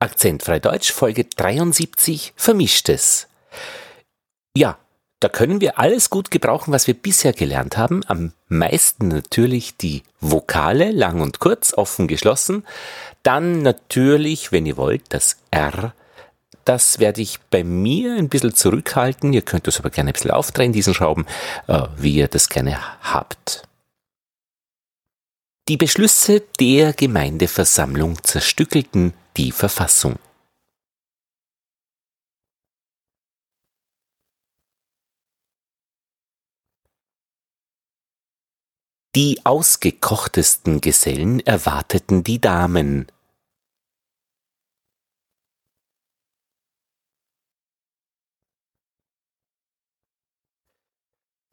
Akzentfrei Deutsch, Folge 73, Vermischtes. Ja, da können wir alles gut gebrauchen, was wir bisher gelernt haben. Am meisten natürlich die Vokale, lang und kurz, offen, geschlossen. Dann natürlich, wenn ihr wollt, das R. Das werde ich bei mir ein bisschen zurückhalten. Ihr könnt das aber gerne ein bisschen aufdrehen, diesen Schrauben, äh, wie ihr das gerne habt. Die Beschlüsse der Gemeindeversammlung zerstückelten die Verfassung. Die ausgekochtesten Gesellen erwarteten die Damen.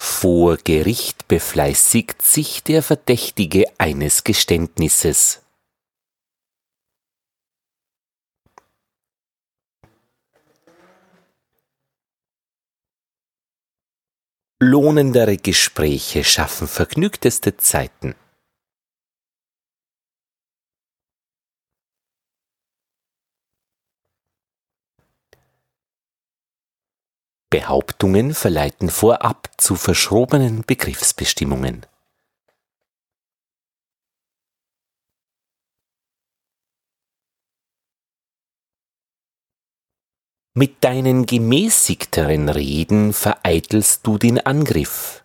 Vor Gericht befleißigt sich der Verdächtige eines Geständnisses. Lohnendere Gespräche schaffen vergnügteste Zeiten. Behauptungen verleiten vorab zu verschrobenen Begriffsbestimmungen. Mit deinen gemäßigteren Reden vereitelst du den Angriff.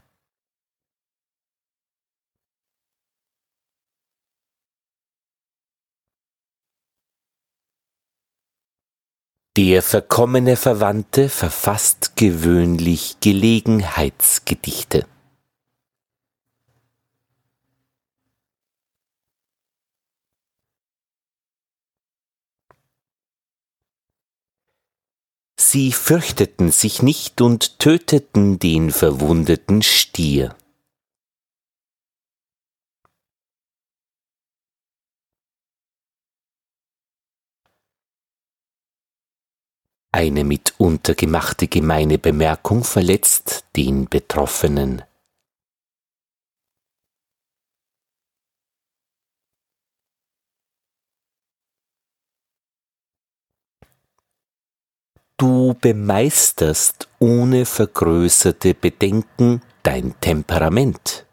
Der verkommene Verwandte verfasst gewöhnlich Gelegenheitsgedichte. Sie fürchteten sich nicht und töteten den verwundeten Stier. Eine mitunter gemachte gemeine Bemerkung verletzt den Betroffenen. Du bemeisterst ohne vergrößerte Bedenken dein Temperament.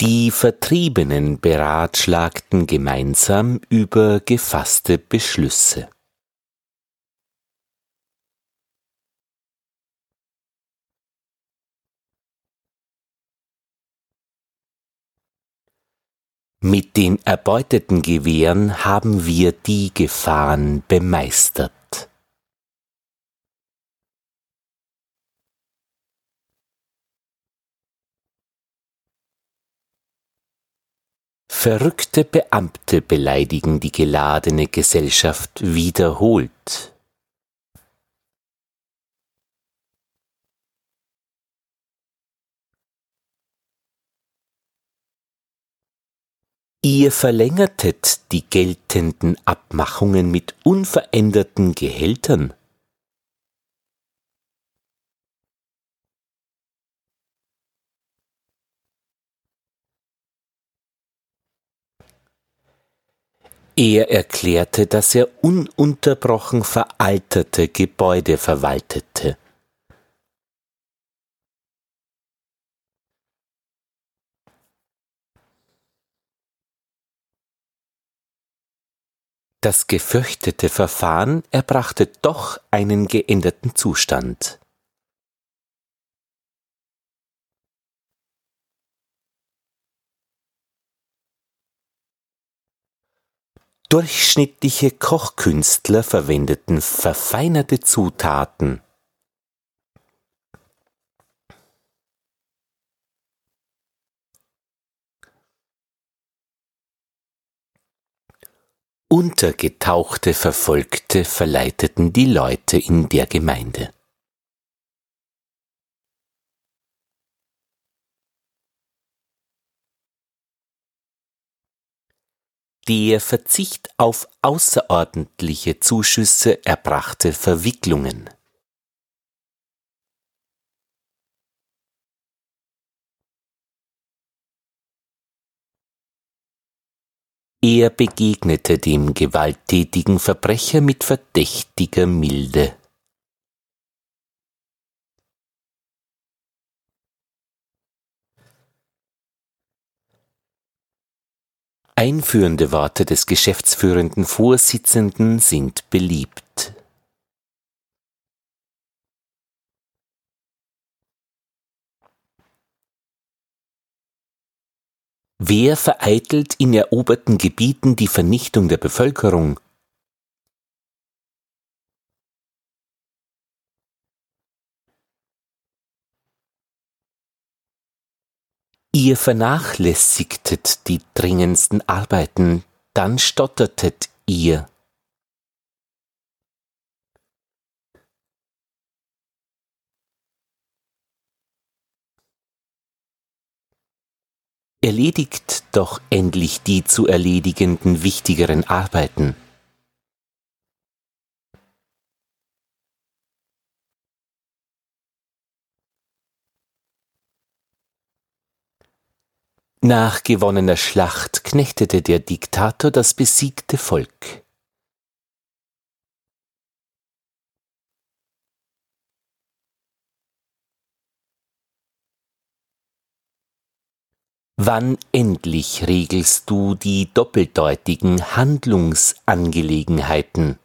Die Vertriebenen beratschlagten gemeinsam über gefasste Beschlüsse. Mit den erbeuteten Gewehren haben wir die Gefahren bemeistert. Verrückte Beamte beleidigen die geladene Gesellschaft wiederholt. Ihr verlängertet die geltenden Abmachungen mit unveränderten Gehältern. Er erklärte, dass er ununterbrochen veralterte Gebäude verwaltete. Das gefürchtete Verfahren erbrachte doch einen geänderten Zustand. Durchschnittliche Kochkünstler verwendeten verfeinerte Zutaten. Untergetauchte Verfolgte verleiteten die Leute in der Gemeinde. Der Verzicht auf außerordentliche Zuschüsse erbrachte Verwicklungen. Er begegnete dem gewalttätigen Verbrecher mit verdächtiger Milde. Einführende Worte des geschäftsführenden Vorsitzenden sind beliebt. Wer vereitelt in eroberten Gebieten die Vernichtung der Bevölkerung? Ihr vernachlässigtet die dringendsten Arbeiten, dann stottertet ihr. Erledigt doch endlich die zu erledigenden wichtigeren Arbeiten. Nach gewonnener Schlacht knechtete der Diktator das besiegte Volk. Wann endlich regelst du die doppeldeutigen Handlungsangelegenheiten?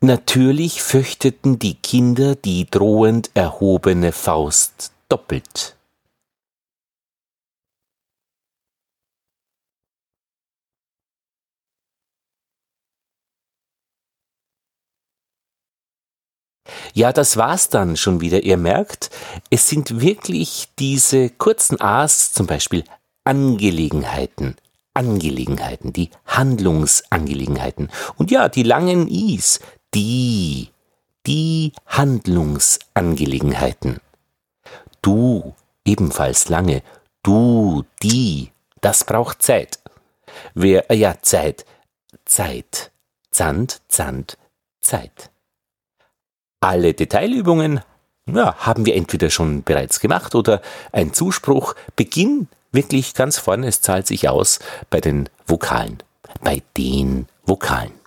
Natürlich fürchteten die Kinder die drohend erhobene Faust doppelt. Ja, das war's dann schon wieder. Ihr merkt, es sind wirklich diese kurzen A's, zum Beispiel Angelegenheiten, Angelegenheiten, die Handlungsangelegenheiten. Und ja, die langen I's, die, die Handlungsangelegenheiten. Du, ebenfalls lange, du, die, das braucht Zeit. Wer, äh, ja, Zeit, Zeit, Zand, Zand, Zeit. Alle Detailübungen ja, haben wir entweder schon bereits gemacht oder ein Zuspruch. Beginn wirklich ganz vorne, es zahlt sich aus bei den Vokalen, bei den Vokalen.